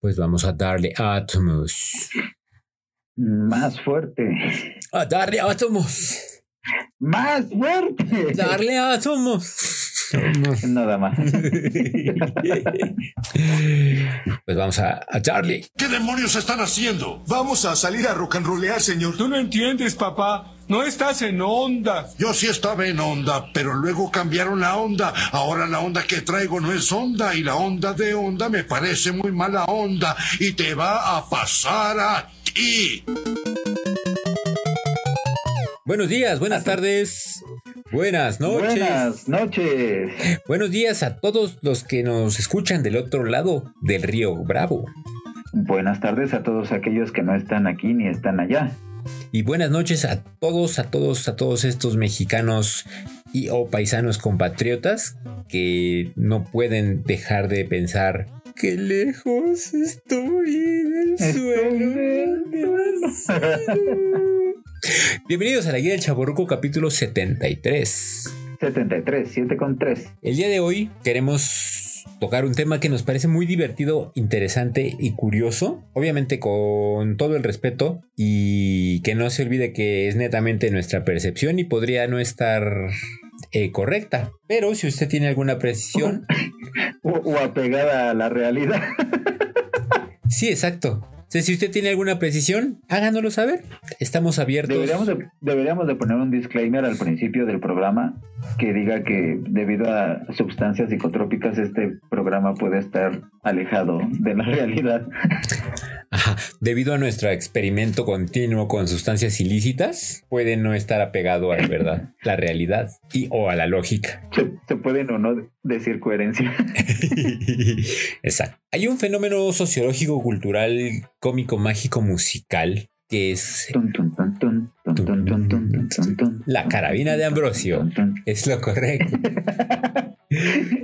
Pues vamos a darle átomos. Más fuerte. A darle átomos. Más fuerte. Darle átomos. Nada más. pues vamos a, a darle. ¿Qué demonios están haciendo? Vamos a salir a rock and rollear, señor. Tú no entiendes, papá. No estás en onda. Yo sí estaba en onda, pero luego cambiaron la onda. Ahora la onda que traigo no es onda y la onda de onda me parece muy mala onda y te va a pasar a ti. Buenos días, buenas tardes, buenas noches. Buenas noches. Buenos días a todos los que nos escuchan del otro lado del río Bravo. Buenas tardes a todos aquellos que no están aquí ni están allá. Y buenas noches a todos, a todos, a todos estos mexicanos y o paisanos compatriotas que no pueden dejar de pensar qué lejos estoy del suelo. Bienvenidos a la Guía del Chaborruco capítulo 73. 73, 7 con 3. El día de hoy queremos tocar un tema que nos parece muy divertido, interesante y curioso. Obviamente con todo el respeto y que no se olvide que es netamente nuestra percepción y podría no estar eh, correcta. Pero si usted tiene alguna precisión... o, o apegada a la realidad. sí, exacto si usted tiene alguna precisión, háganoslo saber. Estamos abiertos. Deberíamos de, deberíamos de poner un disclaimer al principio del programa que diga que debido a sustancias psicotrópicas este programa puede estar alejado de la realidad. Ajá. Debido a nuestro experimento continuo con sustancias ilícitas, puede no estar apegado a la verdad, la realidad y o a la lógica. Se, se pueden o no decir coherencia. Exacto. Hay un fenómeno sociológico, cultural, cómico, mágico, musical que es la carabina de Ambrosio. Es lo correcto.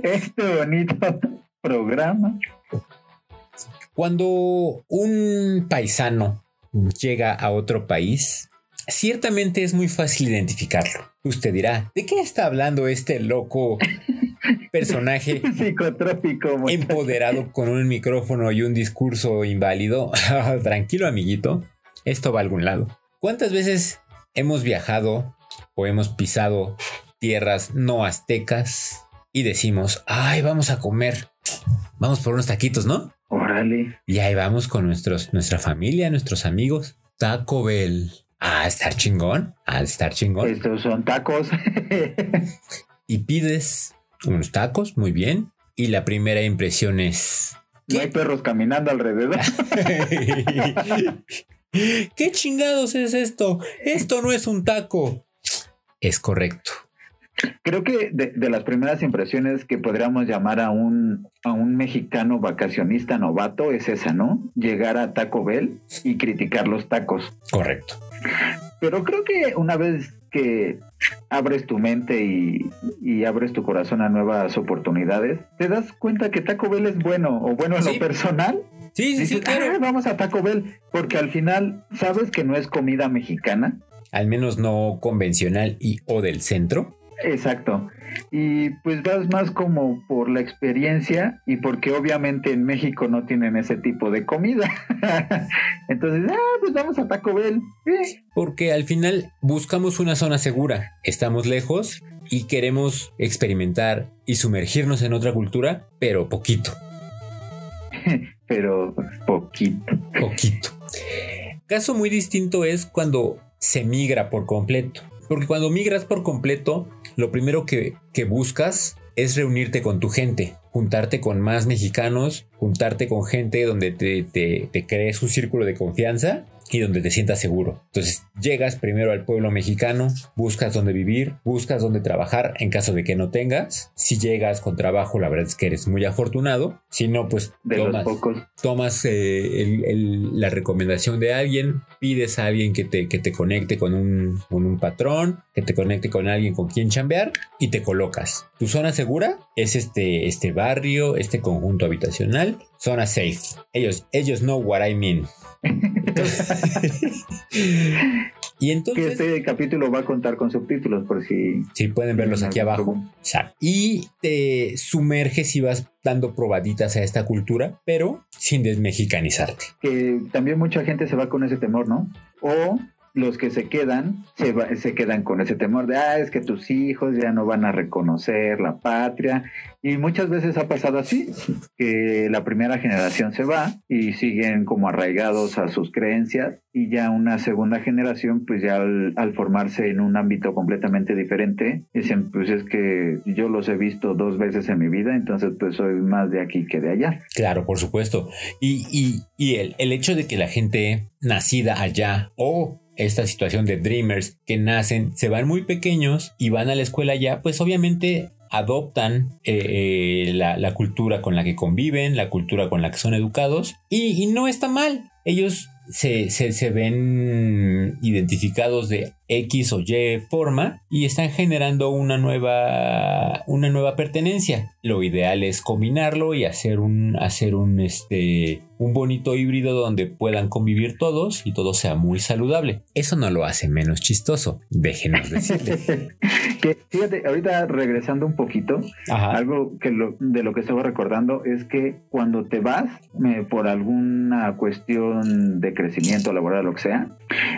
Este bonito programa. Cuando un paisano llega a otro país, ciertamente es muy fácil identificarlo. Usted dirá, ¿de qué está hablando este loco personaje psicotrópico empoderado con un micrófono y un discurso inválido? Tranquilo, amiguito, esto va a algún lado. ¿Cuántas veces hemos viajado o hemos pisado tierras no aztecas y decimos, ay, vamos a comer, vamos por unos taquitos, ¿no? Órale. Y ahí vamos con nuestros, nuestra familia, nuestros amigos. Taco Bell. Ah, estar chingón. Ah, estar chingón. Estos son tacos. y pides unos tacos, muy bien. Y la primera impresión es. No hay perros caminando alrededor. ¿Qué chingados es esto? Esto no es un taco. Es correcto. Creo que de, de, las primeras impresiones que podríamos llamar a un, a un mexicano vacacionista novato es esa, ¿no? Llegar a Taco Bell y criticar los tacos. Correcto. Pero creo que una vez que abres tu mente y, y, abres tu corazón a nuevas oportunidades, te das cuenta que Taco Bell es bueno o bueno en ¿Sí? lo personal. Sí, sí, Dices, sí, claro. "Ah, vamos a Taco Bell porque al final sabes que no es comida mexicana. Al menos no convencional y o del centro. Exacto. Y pues vas más como por la experiencia y porque obviamente en México no tienen ese tipo de comida. Entonces, ah, pues vamos a Taco Bell. Eh. Porque al final buscamos una zona segura. Estamos lejos y queremos experimentar y sumergirnos en otra cultura, pero poquito. Pero poquito. Poquito. Caso muy distinto es cuando se migra por completo. Porque cuando migras por completo, lo primero que, que, buscas es reunirte con tu gente, juntarte con más mexicanos, juntarte con gente donde te, te, te crees un círculo de confianza y donde te sientas seguro. Entonces llegas primero al pueblo mexicano, buscas dónde vivir, buscas dónde trabajar en caso de que no tengas. Si llegas con trabajo, la verdad es que eres muy afortunado. Si no, pues de tomas, los pocos. tomas eh, el, el, la recomendación de alguien, pides a alguien que te, que te conecte con un, con un patrón, que te conecte con alguien con quien chambear y te colocas. Tu zona segura es este, este barrio, este conjunto habitacional, zona safe. Ellos, ellos know what I mean. Y Que entonces... este capítulo va a contar con subtítulos por si... Sí, pueden verlos aquí abajo. Exacto. Y te sumerges y vas dando probaditas a esta cultura, pero sin desmexicanizarte. Que también mucha gente se va con ese temor, ¿no? O los que se quedan, se, va- se quedan con ese temor de, ah, es que tus hijos ya no van a reconocer la patria. Y muchas veces ha pasado así, que la primera generación se va y siguen como arraigados a sus creencias y ya una segunda generación, pues ya al, formarse en un ámbito completamente diferente, dicen, pues es que yo los he visto dos veces en mi vida, entonces pues soy más de aquí que de allá. Claro, por supuesto. Y, y- y el, el hecho de que la gente nacida allá o esta situación de dreamers que nacen, se van muy pequeños y van a la escuela allá, pues obviamente adoptan eh, eh, la, cultura con la que conviven, la cultura con la que son educados y, no está mal. Ellos se- se ven identificados de X o Y forma y están generando una nueva, una nueva pertenencia. Lo ideal es combinarlo y hacer un, hacer un, este, un bonito híbrido donde puedan convivir todos y todo sea muy saludable. Eso no lo hace menos chistoso, déjenos decirle. que fíjate, ahorita regresando un poquito, Ajá. algo que lo- de lo que estaba recordando es que cuando te vas eh, por alguna cuestión de crecimiento laboral, lo que sea,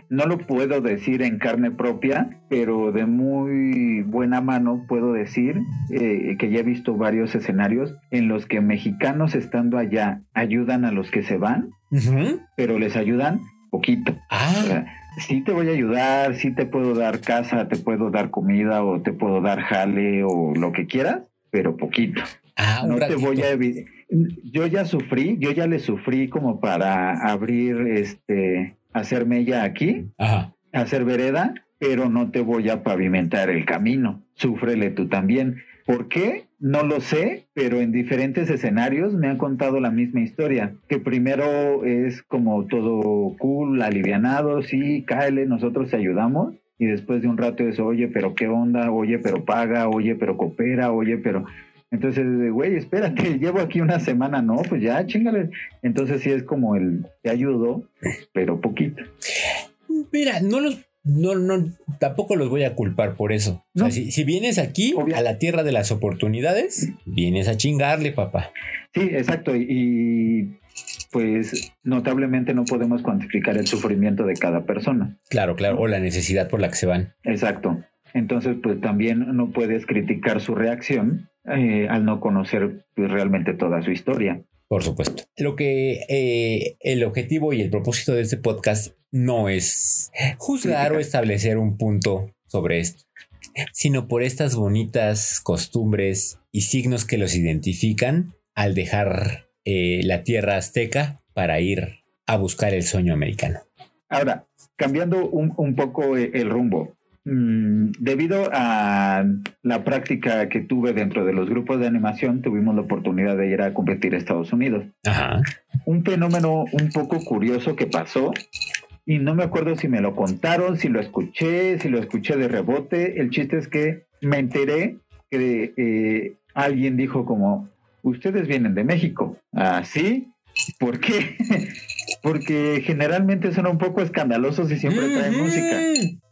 no lo puedo decir en carne propia, pero de muy buena mano puedo decir eh, que ya he visto varios escenarios en los que mexicanos estando allá ayudan a los que se van, Ujú. pero les ayudan poquito. O Ah, sea, sí te voy a ayudar, sí te puedo dar casa, te puedo dar comida o te puedo dar jale o lo que quieras, pero poquito. ah, No te ratito. voy a Yo ya sufrí, yo ya le sufrí como para abrir, este, hacer mella aquí, Ajá. Hacer vereda, pero no te voy a pavimentar el camino. Súfrele tú también. ¿Por qué? No lo sé, pero en diferentes escenarios me han contado la misma historia. Que primero es como todo cool, alivianado, sí, cáele, nosotros te ayudamos. Y después de un rato es, oye, pero qué onda, oye, pero paga, oye, pero coopera, oye, pero... Entonces, güey, espérate, llevo aquí una semana, no, pues ya, chingale. Entonces sí es como el, te ayudo, pero poquito. Mira, no los. No, no, tampoco los voy a culpar por eso. O sea, si, si vienes aquí Obvio. a la tierra de las oportunidades, vienes a chingarle, papá. Sí, exacto. Y, y, pues notablemente no podemos cuantificar el sufrimiento de cada persona. Claro, claro. O la necesidad por la que se van. Exacto. Entonces, pues también no puedes criticar su reacción eh, al no conocer pues, realmente toda su historia. Por supuesto. Lo que eh, el objetivo y el propósito de este podcast no es juzgar o establecer un punto sobre esto, sino por estas bonitas costumbres y signos que los identifican al dejar eh, la tierra azteca para ir a buscar el sueño americano. Ahora, cambiando un, un poco eh, el rumbo, mm, debido a la práctica que tuve dentro de los grupos de animación, tuvimos la oportunidad de ir a competir a Estados Unidos. Ajá. un fenómeno un poco curioso que pasó y no me acuerdo si me lo contaron, si lo escuché, si lo escuché de rebote. El chiste es que me enteré que eh, alguien dijo como, ustedes vienen de México. ¿Ah, sí? ¿Por qué? Porque generalmente son un poco escandalosos y siempre traen música.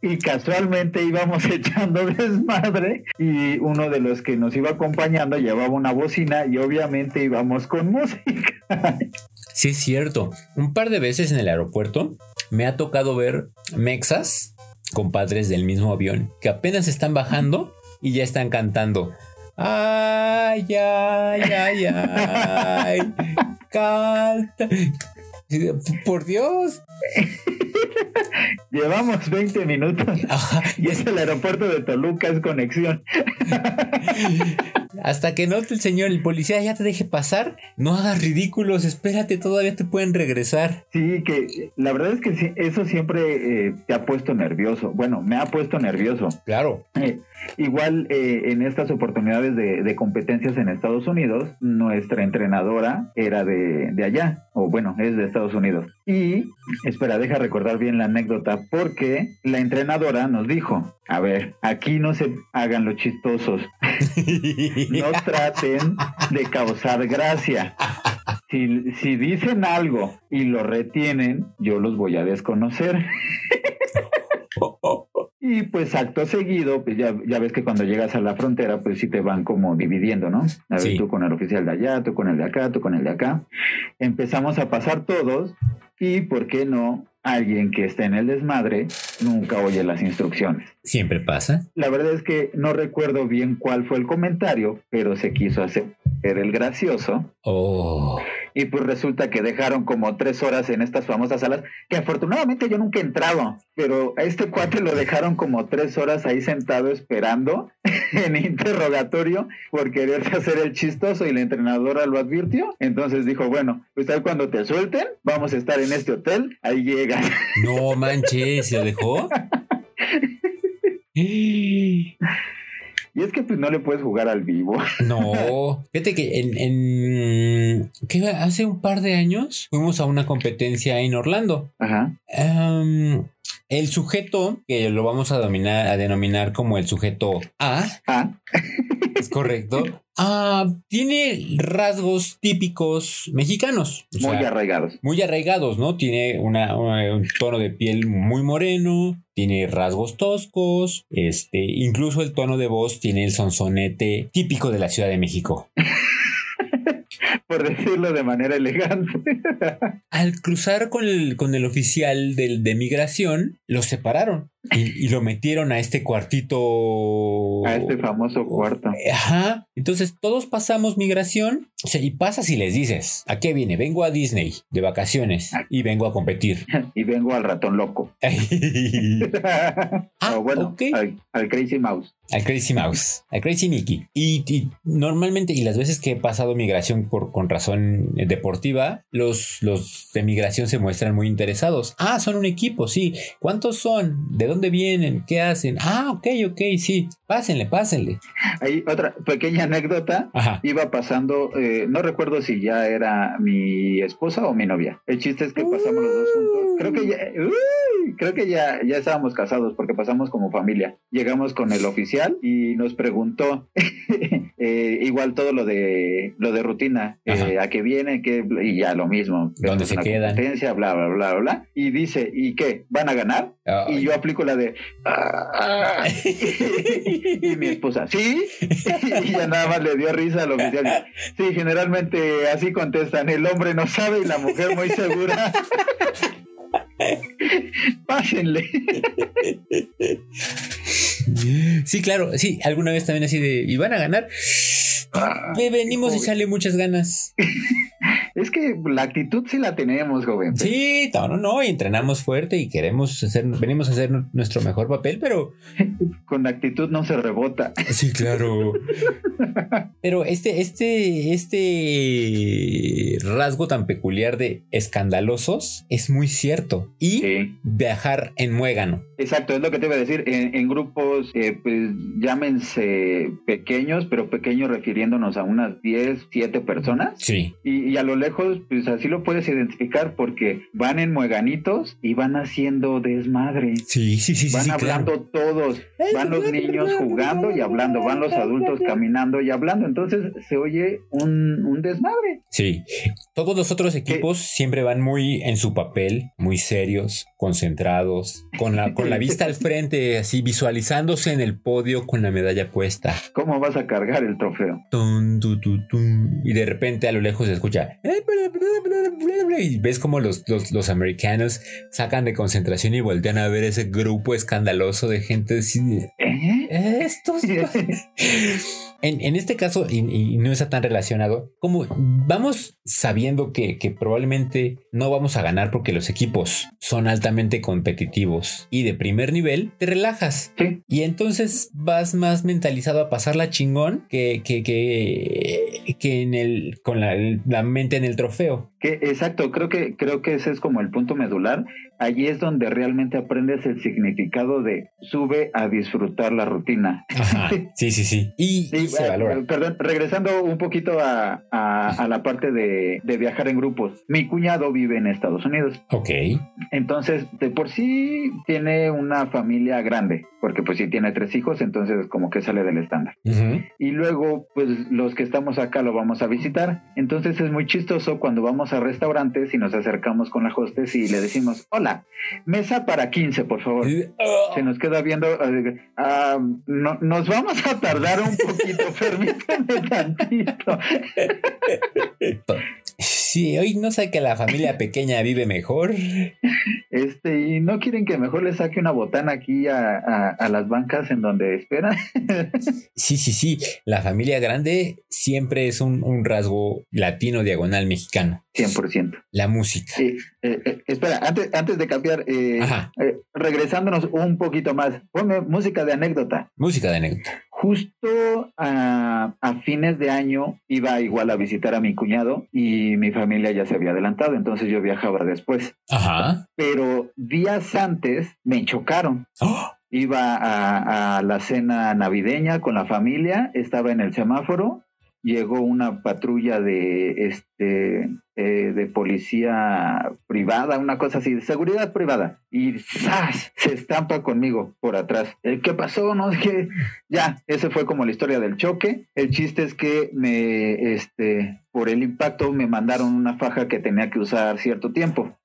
Y casualmente íbamos echando desmadre y uno de los que nos iba acompañando llevaba una bocina y obviamente íbamos con música. Sí, es cierto. Un par de veces en el aeropuerto me ha tocado ver mexas, compadres del mismo avión, que apenas están bajando y ya están cantando. Ay, ay, ay, ay. Canta. Por Dios. Llevamos 20 minutos y es el aeropuerto de Toluca, es conexión. Hasta que note el señor, el policía ya te deje pasar, no hagas ridículos, espérate, todavía te pueden regresar. Sí, que la verdad es que eso siempre eh, te ha puesto nervioso. Bueno, me ha puesto nervioso. Claro. Eh, igual eh, en estas oportunidades de, de competencias en Estados Unidos, nuestra entrenadora era de, de allá, o bueno, es de Estados Unidos. Y, espera, deja recordar bien la anécdota, porque la entrenadora nos dijo, a ver, aquí no se hagan los chistosos, no traten de causar gracia. Si, si dicen algo y lo retienen, yo los voy a desconocer. Y pues acto seguido, pues ya, ya ves que cuando llegas a la frontera, pues sí te van como dividiendo, ¿no? A ver, Sí. tú con el oficial de allá, tú con el de acá, tú con el de acá. Empezamos a pasar todos y, ¿por qué no? Alguien que esté en el desmadre nunca oye las instrucciones. Siempre pasa. La verdad es que no recuerdo bien cuál fue el comentario, pero se quiso hacer el gracioso. Oh. Y pues resulta que dejaron como tres horas en estas famosas salas, que afortunadamente yo nunca he entrado, pero a este cuate lo dejaron como tres horas ahí sentado esperando en interrogatorio por quererse hacer el chistoso y la entrenadora lo advirtió. Entonces dijo, bueno, pues ahí cuando te suelten, vamos a estar en este hotel, ahí llegan. No manches, ¿se dejó? Y es que pues no le puedes jugar al vivo. No, fíjate que en, en ¿qué? hace un par de años fuimos a una competencia en Orlando. Ajá. El sujeto, que lo vamos a, dominar, a denominar como el sujeto A, Ah, es correcto, ah, tiene rasgos típicos mexicanos. muy sea, arraigados. muy arraigados, ¿no? Tiene una, una- un tono de piel muy moreno, tiene rasgos toscos, este, incluso el tono de voz tiene el sonsonete típico de la Ciudad de México. Por decirlo de manera elegante. Al cruzar con el, con el oficial del, de migración, lo separaron y, y lo metieron a este cuartito. A este famoso cuarto. Ajá. Entonces todos pasamos migración. O sea, y pasas y les dices, ¿a qué viene? Vengo a Disney de vacaciones y vengo a competir. Y vengo al ratón loco. Ah, bueno, al, al Crazy Mouse. Al Crazy Mouse, al Crazy Mickey. Y, y normalmente, y las veces que he pasado migración por, con razón deportiva, los, los de migración se muestran muy interesados. Ah, son un equipo, sí. ¿Cuántos son? ¿De dónde vienen? ¿Qué hacen? Ah, ok, ok, sí. Pásenle, pásenle. Hay otra pequeña anécdota. Ajá. Iba pasando, eh, no recuerdo si ya era mi esposa o mi novia. El chiste es que pasamos los dos juntos. Creo que ya, uy, creo que ya, ya estábamos casados porque pasamos como familia. Llegamos con el oficial y nos preguntó eh, igual todo lo de lo de rutina, eh, a qué viene, qué, y ya lo mismo. ¿Dónde se quedan? bla, bla, bla, bla, bla. Y dice, ¿y qué? ¿Van a ganar? Y yo aplico la de. "Ah". y mi esposa, ¿sí? y ya nada más le dio risa al oficial. Sí, generalmente así contestan: el hombre no sabe y la mujer muy segura. Pásenle. Sí, claro, sí, alguna vez también así de, ¿y van a ganar? Ve, venimos a joven. echarle muchas ganas. Es que la actitud sí la tenemos, joven. Sí, no, no, no, y entrenamos fuerte y queremos hacer, venimos a hacer nuestro mejor papel, pero Con actitud no se rebota. Sí, claro. Pero este, este, este rasgo tan peculiar de escandalosos es muy cierto. Y Sí. viajar en muégano. Exacto, es lo que te iba a decir. En, en grupos, eh, pues llámense pequeños, pero pequeños refiriéndonos a unas 10, 7 personas. Sí. Y, y a lo lejos, pues así lo puedes identificar porque van en mueganitos y van haciendo desmadre. Sí, sí, sí, sí. Van sí, hablando todos, van los niños jugando y hablando, van los adultos caminando y hablando, entonces se oye un, un desmadre. Sí. Todos los otros equipos siempre van muy en su papel, muy serios, concentrados, con la, con la vista al frente, así visualizándose en el podio con la medalla puesta. ¿Cómo vas a cargar el trofeo? Tun, tu, tu, tun. Y de repente a lo lejos se escucha. Y ves como los, los, los americanos sacan de concentración y voltean a ver ese grupo escandaloso de gente así ¿Eh? Estos. en, en este caso, y, y no está tan relacionado, como vamos sabiendo que, que probablemente no vamos a ganar porque los equipos son altamente competitivos y de primer nivel, te relajas. Sí, Y entonces vas más mentalizado a pasarla chingón que, que, que, que en el, con la, la mente en el trofeo. que exacto, creo que creo que ese es como el punto medular. Allí es donde realmente aprendes el significado de sube a disfrutar la rutina. Ajá. Sí, sí, sí. Y, Sí, y se eh, valora. Perdón, regresando un poquito a, a- a la parte de, de viajar en grupos. Mi cuñado vive en Estados Unidos. Ok. Entonces, de por sí tiene una familia grande. Porque pues si tiene tres hijos, entonces como que sale del estándar. Y luego, pues los que estamos acá lo vamos a visitar. Entonces es muy chistoso cuando vamos a restaurantes y nos acercamos con la hostess y le decimos, hola, mesa para 15, por favor. Se nos queda viendo, ah, no- nos vamos a tardar un poquito, permítame tantito. Sí, hoy no sé que la familia pequeña vive mejor. Este, y no quieren que mejor le saque una botana aquí a, a- a las bancas en donde esperan. Sí, sí, sí. La familia grande siempre es un, un rasgo latino diagonal mexicano. 100%. La música. Eh, eh, eh, espera, antes, antes de cambiar, eh, regresándonos un poquito más, ponme música de anécdota. Música de anécdota. Justo a, a fines de año iba igual a visitar a mi cuñado y mi familia ya se había adelantado, entonces yo viajaba después. Ajá. Pero días antes me chocaron. ¡Oh! Iba a, a la cena navideña con la familia, estaba en el semáforo, llegó una patrulla de este eh, de policía privada, una cosa así, de seguridad privada, y ¡zas! se estampa conmigo por atrás. ¿El qué pasó? No qué. Ya, esa fue como la historia del choque. El chiste es que me, este, por el impacto me mandaron una faja que tenía que usar cierto tiempo.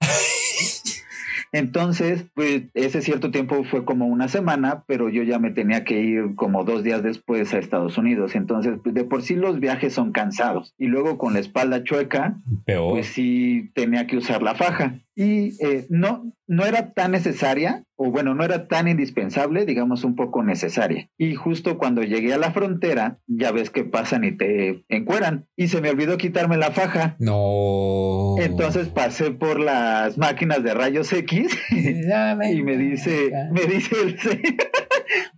Entonces, pues ese cierto tiempo fue como una semana, pero yo ya me tenía que ir como dos días después a Estados Unidos. Entonces, pues, de por sí los viajes son cansados. Y luego con la espalda chueca, Peor. pues sí tenía que usar la faja. Y eh, no, no era tan necesaria, o bueno, no era tan indispensable, digamos un poco necesaria. Y justo cuando llegué a la frontera, ya ves que pasan y te encueran. Y se me olvidó quitarme la faja. No. Entonces pasé por las máquinas de rayos X y me dice, me dice el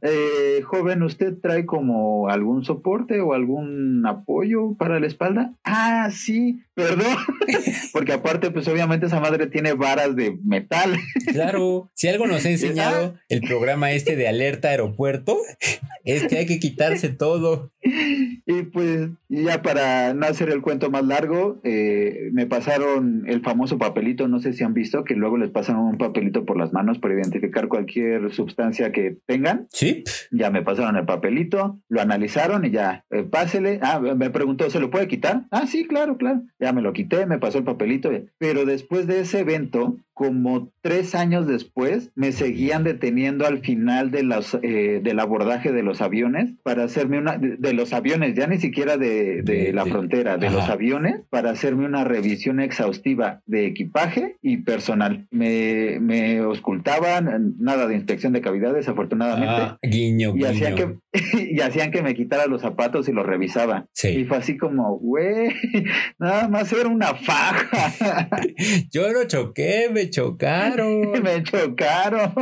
eh, joven, ¿usted trae como algún soporte o algún apoyo para la espalda? Ah, sí, perdón, porque aparte, pues obviamente esa madre tiene varas de metal. Claro, si algo nos ha enseñado el programa este de alerta aeropuerto, es que hay que quitarse todo. Y pues ya para no hacer el cuento más largo, eh, me pasaron el famoso papelito, no sé si han visto, que luego les pasan un papelito por las manos para identificar cualquier sustancia que tengan. Sí. Ya me pasaron el papelito, lo analizaron y ya, eh, pásele. Ah, me preguntó, ¿se lo puede quitar? Ah, sí, claro, claro. Ya me lo quité, me pasó el papelito. Pero después de ese evento, como tres años después, me seguían deteniendo al final de los, eh, del abordaje de los aviones para hacerme una, de, de los aviones, ya ni siquiera de, de la frontera, de ajá. los aviones, para hacerme una revisión exhaustiva de equipaje y personal. Me, me auscultaban, nada de inspección de cavidades, afortunadamente Ah, guiño, y hacían, guiño. que, y hacían que me quitara los zapatos y los revisaban. Y fue así como, güey, nada más era una faja. Yo no choqué, me chocaron. me chocaron.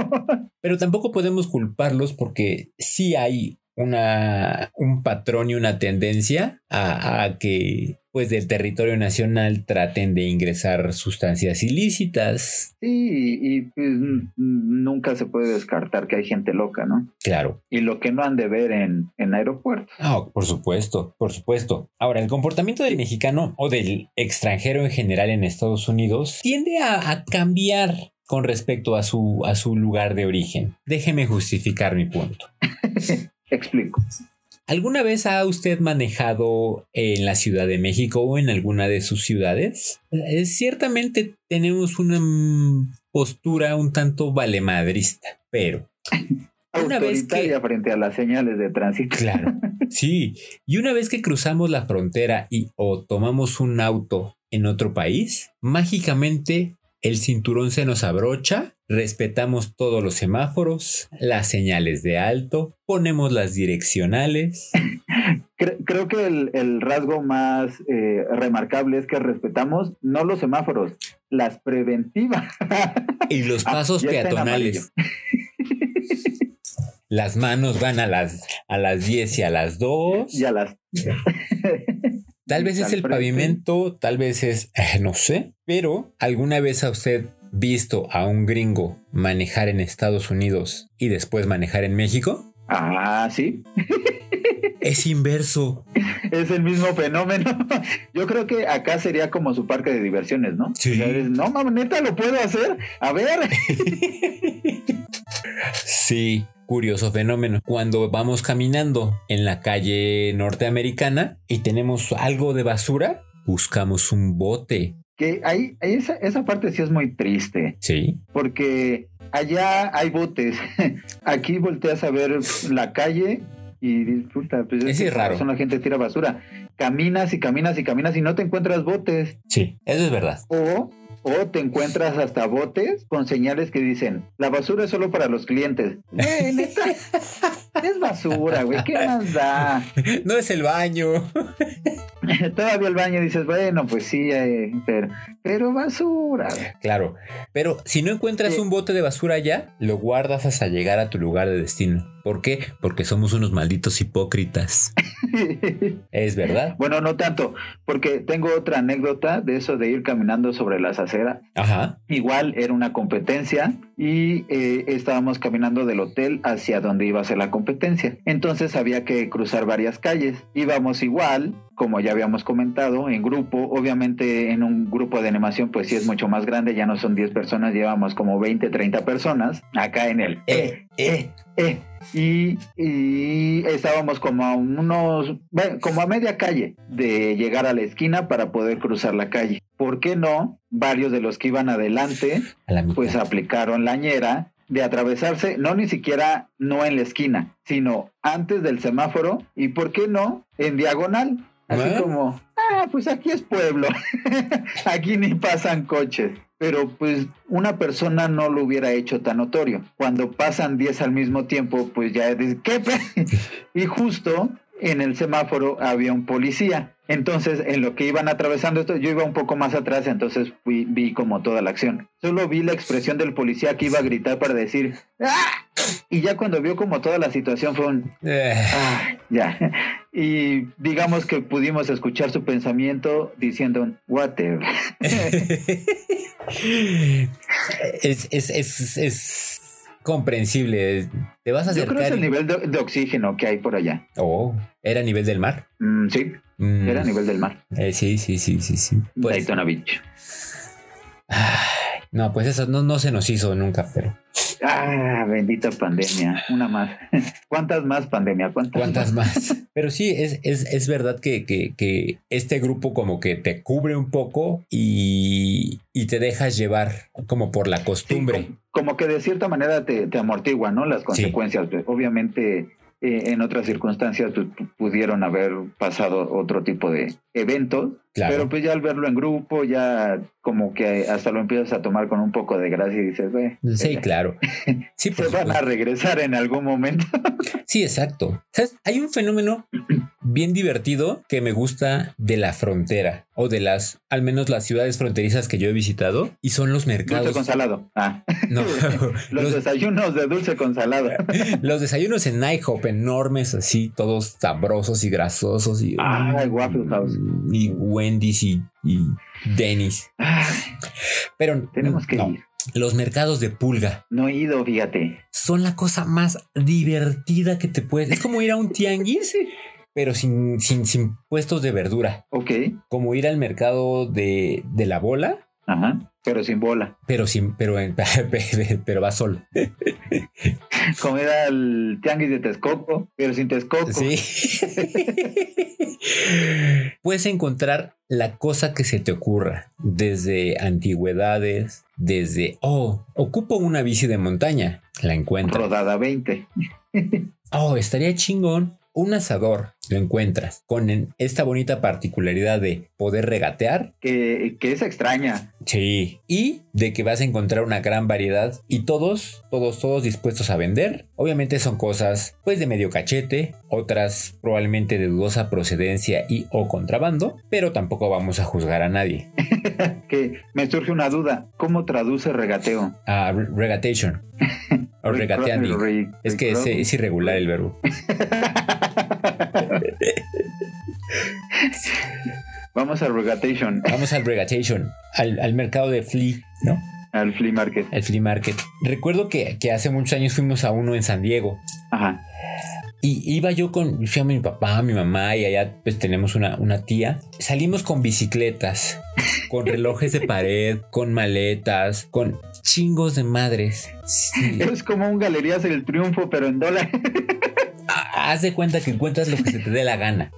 Pero tampoco podemos culparlos porque sí hay una, un patrón y una tendencia a, a que pues del territorio nacional traten de ingresar sustancias ilícitas. Sí, y pues nunca se puede descartar que hay gente loca, ¿no? Claro. Y lo que no han de ver en, en aeropuertos. Ah, por supuesto, por supuesto. Ahora, el comportamiento del mexicano o del extranjero en general en Estados Unidos tiende a, a cambiar con respecto a su, a su lugar de origen. Déjeme justificar mi punto. Explico. ¿Alguna vez ha usted manejado en la Ciudad de México o en alguna de sus ciudades? Eh, ciertamente tenemos una mm, postura un tanto valemadrista, pero una vez que... Frente a las señales de tránsito. Claro, sí. Y una vez que cruzamos la frontera y o tomamos un auto en otro país, mágicamente el cinturón se nos abrocha, respetamos todos los semáforos, las señales de alto, ponemos las direccionales. Cre- creo que el, el rasgo más eh, remarcable es que respetamos no los semáforos, las preventivas. Y los pasos peatonales. Las manos van a las, a las 10 y a las 2. ya las. Tal vez es el frente. pavimento, tal vez es, eh, no sé, pero ¿alguna vez ha usted visto a un gringo manejar en Estados Unidos y después manejar en México? Ah, sí. Es inverso. Es el mismo fenómeno. Yo creo que acá sería como su parque de diversiones, ¿no? Sí. O sea, es, no, mames, neta, lo puedo hacer. A ver. Sí, curioso fenómeno. Cuando vamos caminando en la calle norteamericana y tenemos algo de basura, buscamos un bote. Que ahí, ahí esa, esa parte sí es muy triste, Sí. porque allá hay botes. Aquí volteas a ver la calle y disfruta. Pues es raro. razón La gente tira basura. Caminas y caminas y caminas y no te encuentras botes. Sí, eso es verdad. O, o te encuentras hasta botes con señales que dicen, la basura es solo para los clientes. Güey, neta, es basura, güey, ¿qué más da? No es el baño. Todavía el baño dices, bueno, pues sí, eh, pero, pero basura. güey. Claro, pero si no encuentras Sí. un bote de basura allá, lo guardas hasta llegar a tu lugar de destino. ¿Por qué? Porque somos unos malditos hipócritas. Es verdad. bueno, no tanto, porque tengo otra anécdota de eso de ir caminando sobre las aceras. Ajá. Igual era una competencia y eh, estábamos caminando del hotel hacia donde iba a ser la competencia. Entonces había que cruzar varias calles. Íbamos igual, como ya habíamos comentado, en grupo. Obviamente en un grupo de animación pues sí es mucho más grande, ya no son 10 personas, llevamos como 20, 30 personas acá en el... Eh, eh. Eh, y, y estábamos como a unos, bueno, como a media calle de llegar a la esquina para poder cruzar la calle. ¿Por qué no? Varios de los que iban adelante, pues aplicaron la ñera de atravesarse, no ni siquiera no en la esquina, sino antes del semáforo y ¿por qué no? En diagonal. Así como, ah, pues aquí es pueblo, aquí ni pasan coches. Pero pues una persona no lo hubiera hecho tan notorio. Cuando pasan 10 al mismo tiempo, pues ya dices, ¿qué? pe-?" y justo en el semáforo había un policía. Entonces, en lo que iban atravesando esto, yo iba un poco más atrás, entonces fui, vi como toda la acción. Solo vi la expresión del policía que iba a gritar para decir, ¡ah! Y ya cuando vio como toda la situación fue un, Eh, Ah, ya. Y digamos que pudimos escuchar su pensamiento diciendo un whatever. es, es, es, es comprensible. Te vas a Yo creo que es acercar. el nivel de, de oxígeno que hay por allá. Oh, era a nivel del mar. Mm, sí, Mm, era a nivel del mar. eh, sí, sí, sí, sí, sí. Pues, Daytona Beach. no, pues eso no, no se nos hizo nunca, pero Ah, bendita pandemia. Una más. ¿Cuántas más pandemia? ¿Cuántas, ¿cuántas más? Pero sí, es, es, es verdad que, que, que este grupo como que te cubre un poco y, y te dejas llevar como por la costumbre. como, como que de cierta manera te, te amortigua, ¿no? Las consecuencias. Obviamente, eh, en otras circunstancias pues, pu- pudieron haber pasado otro tipo de eventos, Claro. pero pues ya al verlo en grupo, ya como que hasta lo empiezas a tomar con un poco de gracia y dices, ve, Sí, claro. Sí, por se van a regresar en algún momento. Sí, exacto. ¿Sabes? Hay un fenómeno bien divertido que me gusta de la frontera o de las, al menos las ciudades fronterizas que yo he visitado y son los Dulce mercados. con salado. Ah, No, los, los, desayunos de dulce con salado. los desayunos en IHOP enormes, así, todos sabrosos y grasosos y, Waffle House. y Wendy's y. Ay, Pero tenemos que no, ir. los mercados de pulga No he ido, fíjate. son la cosa más divertida que te puedes. Es como ir a un tianguis, pero sin, sin, sin puestos de verdura. Ok, Como ir al mercado de, de la bola, ajá, pero sin bola. pero sin, pero, en- pero va solo. Comida al tianguis de Texcoco, pero sin Texcoco. Sí. Puedes encontrar la cosa que se te ocurra, desde antigüedades, desde, oh, ocupo una bici de montaña, la encuentras. Rodada 20. Oh, estaría chingón. Un asador, lo encuentras, con esta bonita particularidad de poder regatear. Que, que es extraña. Sí. Y de que vas a encontrar una gran variedad y todos, todos, todos dispuestos a vender. Obviamente son cosas pues de medio cachete, otras probablemente de dudosa procedencia y o contrabando, pero tampoco vamos a juzgar a nadie. Que me surge una duda. ¿Cómo traduce regateo? Ah, re- regatation. Regateando. Re- Es que es, es irregular el verbo. Vamos a regatation, Vamos al regatation, al, al mercado de flea, ¿no? al flea market. El flea market. Recuerdo que, que hace muchos años fuimos a uno en San Diego Ajá. Y iba yo con, fui a mi papá, mi mamá y allá pues tenemos una, una tía. Salimos con bicicletas, con relojes de pared, con maletas, con chingos de madres. Sí. Es como un Galerías del Triunfo, pero en dólar. Ah, Haz de cuenta que encuentras lo que se te dé la gana.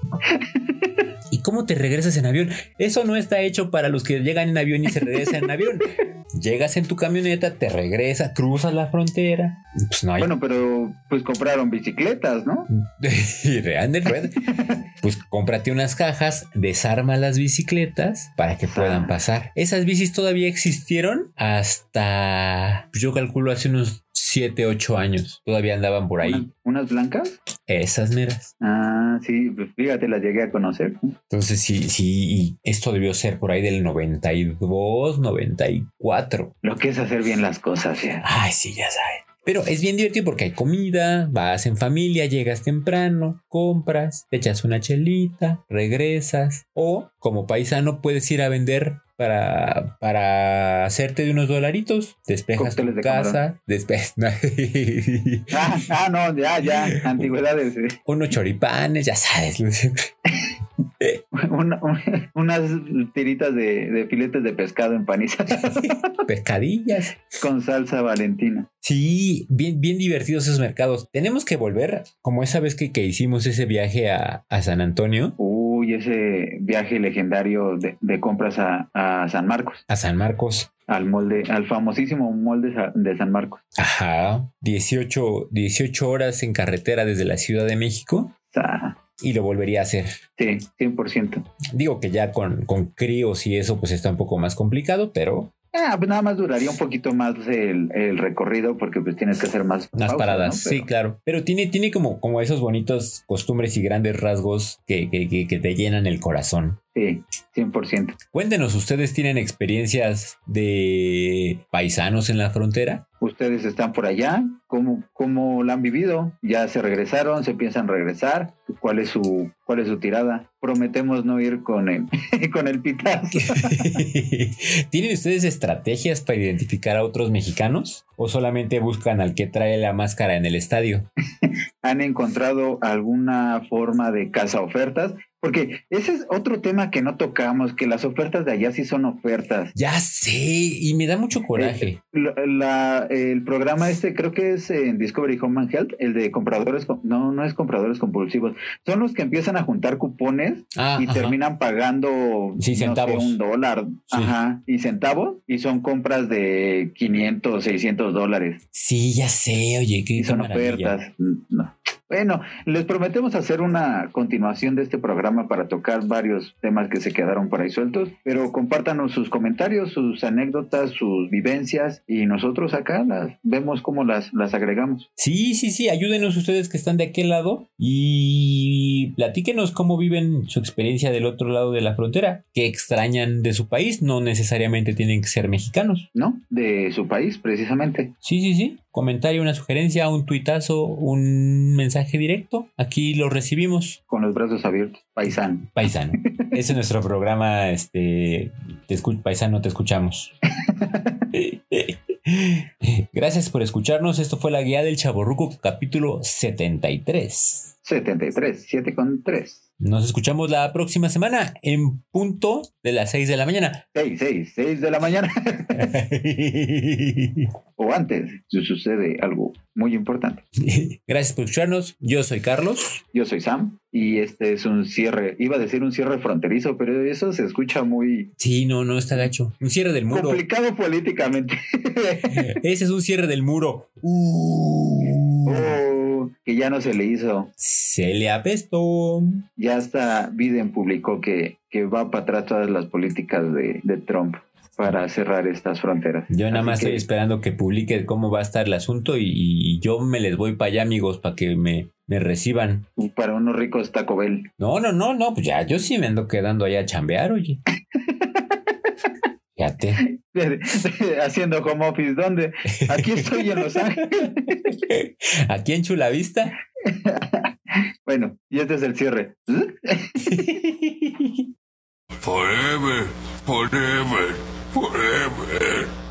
¿Y cómo te regresas en avión? Eso no está hecho para los que llegan en avión y se regresan en avión. Llegas en tu camioneta, te regresas, cruzas la frontera. Pues no hay. Bueno, pero pues compraron bicicletas, ¿no? y rueda. Pues cómprate unas cajas, desarma las bicicletas para que puedan pasar. Esas bicis todavía existieron hasta, yo calculo, hace unos 7, 8 años. Todavía andaban por ahí. ¿Unas, blancas? Esas meras. Ah, sí, pues fíjate, las llegué a conocer. Entonces sí, sí, y esto debió ser por ahí del 92, 94. Lo que es hacer bien las cosas, ya. Ay, sí, ya sabes. Pero es bien divertido porque hay comida, vas en familia, llegas temprano, compras, te echas una chelita, regresas. O como paisano puedes ir a vender para, para hacerte de unos dolaritos. Despejas tu de casa, despejas Ah, ah, no, ya, ya, antigüedades. eh. unos choripanes, ya sabes. Una- un- unas tiritas de, de filetes de pescado empanizadas Pescadillas. con salsa valentina. Sí, bien, bien divertidos esos mercados. Tenemos que volver, como esa vez que, que hicimos ese viaje a, a San Antonio, Uy, ese viaje legendario de, de compras a, a San Marcos, a San Marcos. al molde, al famosísimo molde de San Marcos. Ajá, 18, 18 horas en carretera desde la Ciudad de México y lo volvería a hacer. sí, 100%. Digo que ya con, con críos y eso pues está un poco más complicado, pero Ah, pues nada más duraría un poquito más el, el recorrido porque pues tienes que hacer más, unas pausas, paradas, ¿no? sí, claro. Pero tiene, tiene como, como esos bonitos costumbres y grandes rasgos que, que, que- que te llenan el corazón. Sí, 100%. Cuéntenos, ¿ustedes tienen experiencias de paisanos en la frontera? Ustedes están por allá, ¿cómo, cómo la han vivido? ¿Ya se regresaron? ¿Se piensan regresar? ¿Cuál es su, cuál es su tirada? Prometemos no ir con el, con el pitazo. ¿Tienen ustedes estrategias para identificar a otros mexicanos? ¿O solamente buscan al que trae la máscara en el estadio? ¿Han encontrado alguna forma de casa ofertas? Porque ese es otro tema que no tocamos, que las ofertas de allá sí son ofertas. Ya sé, y me da mucho coraje. La- el programa este creo que es en Discovery Home and Health, el de compradores, com- no, no es compradores compulsivos, son los que empiezan a juntar cupones Ah, y ajá. terminan pagando Sí, no sé, centavos. un dólar Sí. ajá, y centavos y son compras de 500, 600 dólares Sí, ya sé, oye, qué, y qué son maravilla. ofertas. No. Bueno, les prometemos hacer una continuación de este programa para tocar varios temas que se quedaron por ahí sueltos, pero compártanos sus comentarios, sus anécdotas, sus vivencias y nosotros acá las vemos cómo las, las agregamos. Sí, sí, sí, ayúdenos ustedes que están de aquel lado y platíquenos cómo viven su experiencia del otro lado de la frontera, qué extrañan de su país, no necesariamente tienen que ser mexicanos. ¿No? De su país, precisamente. Sí, sí, sí, comentario, una sugerencia, un tuitazo, un mensaje directo, aquí lo recibimos. Con los brazos abiertos. Paisano. Paisano. Ese es nuestro programa, este, te paisano, te escuchamos. Gracias por escucharnos. Esto fue la guía del Chaborruco, capítulo 73. 73, 7 con 3. Nos escuchamos la próxima semana en punto de las 6 de la mañana. 6, 6, 6 de la mañana. o antes, si sucede algo muy importante. Gracias por escucharnos. Yo soy Carlos. Yo soy Sam y este es un cierre, iba a decir un cierre fronterizo, pero eso se escucha muy Sí, no, no está gacho. Un cierre del muro. complicado políticamente. Ese es un cierre del muro. Uh. Oh, que ya no se le hizo. Se le apestó. Ya hasta Biden publicó que, que va para atrás todas las políticas de, de Trump para cerrar estas fronteras. Yo nada Así más que- estoy esperando que publique cómo va a estar el asunto y, y yo me les voy para allá, amigos, para que me, me reciban. Para unos ricos Taco Bell. No, no, no, no, pues ya, yo sí me ando quedando allá a chambear, oye. Fíjate. Haciendo home office, ¿dónde? Aquí estoy en Los Ángeles. Aquí en Chulavista. Bueno, y este es el cierre. Forever, forever, forever.